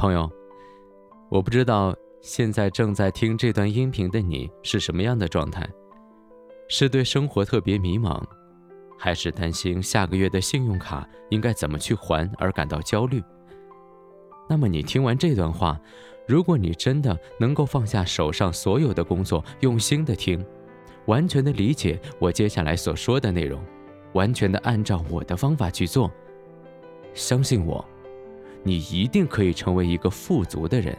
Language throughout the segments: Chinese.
朋友，我不知道现在正在听这段音频的你是什么样的状态，是对生活特别迷茫，还是担心下个月的信用卡应该怎么去还而感到焦虑？那么你听完这段话，如果你真的能够放下手上所有的工作，用心的听，完全的理解我接下来所说的内容，完全的按照我的方法去做，相信我。你一定可以成为一个富足的人，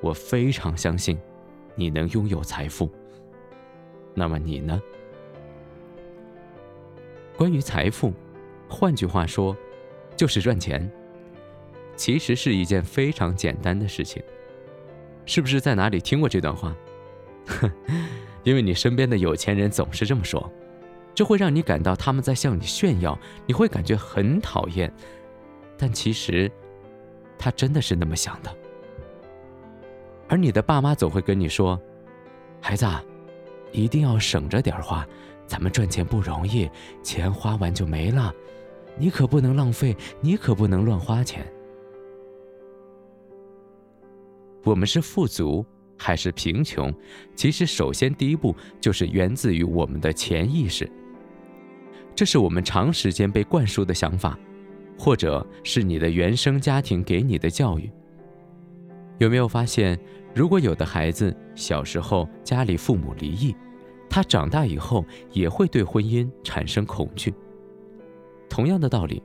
我非常相信，你能拥有财富。那么你呢？关于财富，换句话说，就是赚钱。其实是一件非常简单的事情，是不是在哪里听过这段话？因为你身边的有钱人总是这么说，这会让你感到他们在向你炫耀，你会感觉很讨厌。但其实。他真的是那么想的，而你的爸妈总会跟你说：“孩子，一定要省着点花，咱们赚钱不容易，钱花完就没了，你可不能浪费，你可不能乱花钱。”我们是富足还是贫穷？其实，首先第一步就是源自于我们的潜意识，这是我们长时间被灌输的想法。或者是你的原生家庭给你的教育，有没有发现，如果有的孩子小时候家里父母离异，他长大以后也会对婚姻产生恐惧。同样的道理，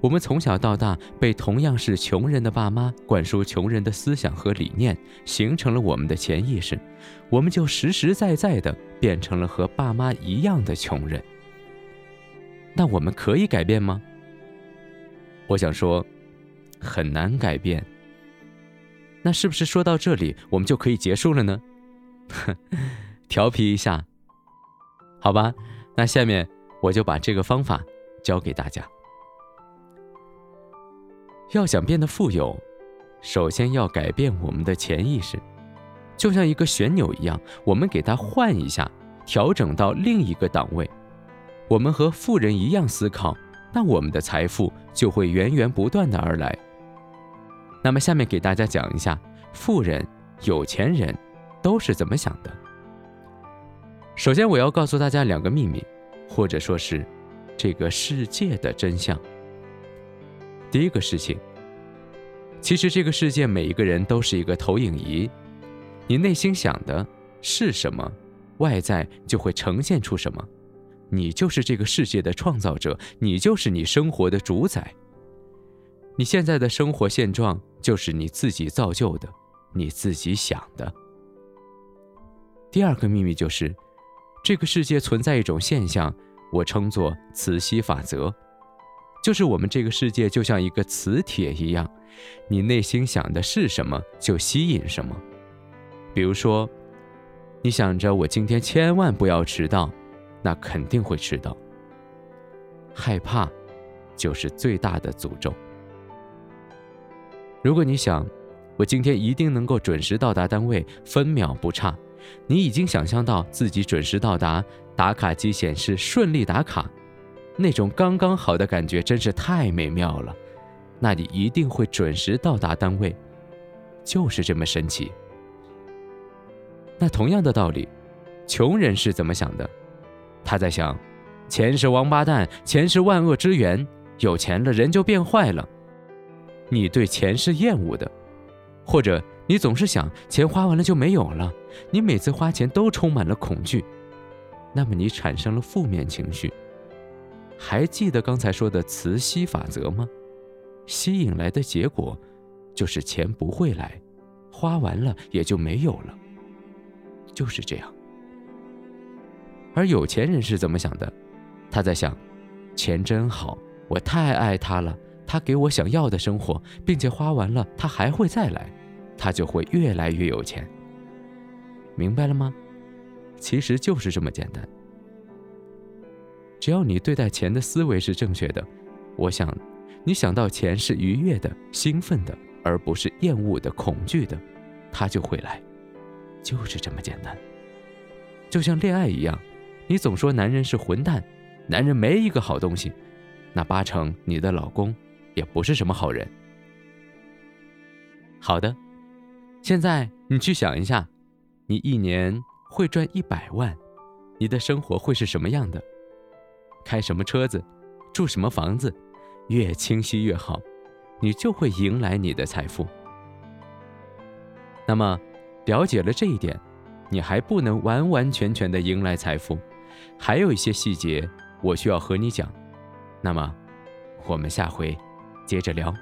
我们从小到大被同样是穷人的爸妈灌输穷人的思想和理念，形成了我们的潜意识，我们就实实在在的变成了和爸妈一样的穷人。那我们可以改变吗？我想说，很难改变。那是不是说到这里，我们就可以结束了呢？调皮一下，好吧。那下面我就把这个方法教给大家。要想变得富有，首先要改变我们的潜意识，就像一个旋钮一样，我们给它换一下，调整到另一个档位。我们和富人一样思考。那我们的财富就会源源不断的而来。那么下面给大家讲一下，富人、有钱人都是怎么想的。首先，我要告诉大家两个秘密，或者说是这个世界的真相。第一个事情，其实这个世界每一个人都是一个投影仪，你内心想的是什么，外在就会呈现出什么。你就是这个世界的创造者，你就是你生活的主宰。你现在的生活现状就是你自己造就的，你自己想的。第二个秘密就是，这个世界存在一种现象，我称作磁吸法则，就是我们这个世界就像一个磁铁一样，你内心想的是什么，就吸引什么。比如说，你想着我今天千万不要迟到。那肯定会迟到。害怕，就是最大的诅咒。如果你想，我今天一定能够准时到达单位，分秒不差，你已经想象到自己准时到达，打卡机显示顺利打卡，那种刚刚好的感觉真是太美妙了。那你一定会准时到达单位，就是这么神奇。那同样的道理，穷人是怎么想的？他在想，钱是王八蛋，钱是万恶之源，有钱了人就变坏了。你对钱是厌恶的，或者你总是想钱花完了就没有了，你每次花钱都充满了恐惧，那么你产生了负面情绪。还记得刚才说的磁吸法则吗？吸引来的结果，就是钱不会来，花完了也就没有了，就是这样。而有钱人是怎么想的？他在想，钱真好，我太爱他了，他给我想要的生活，并且花完了他还会再来，他就会越来越有钱。明白了吗？其实就是这么简单。只要你对待钱的思维是正确的，我想，你想到钱是愉悦的、兴奋的，而不是厌恶的、恐惧的，他就会来，就是这么简单。就像恋爱一样。你总说男人是混蛋，男人没一个好东西，那八成你的老公也不是什么好人。好的，现在你去想一下，你一年会赚一百万，你的生活会是什么样的？开什么车子，住什么房子？越清晰越好，你就会迎来你的财富。那么，了解了这一点，你还不能完完全全的迎来财富，还有一些细节我需要和你讲。那么，我们下回接着聊。